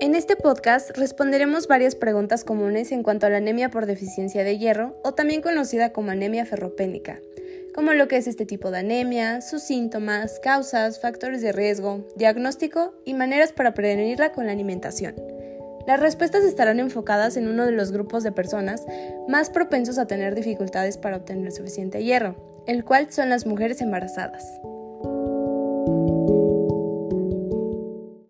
En este podcast responderemos varias preguntas comunes en cuanto a la anemia por deficiencia de hierro o también conocida como anemia ferropénica, como lo que es este tipo de anemia, sus síntomas, causas, factores de riesgo, diagnóstico y maneras para prevenirla con la alimentación. Las respuestas estarán enfocadas en uno de los grupos de personas más propensos a tener dificultades para obtener suficiente hierro, el cual son las mujeres embarazadas.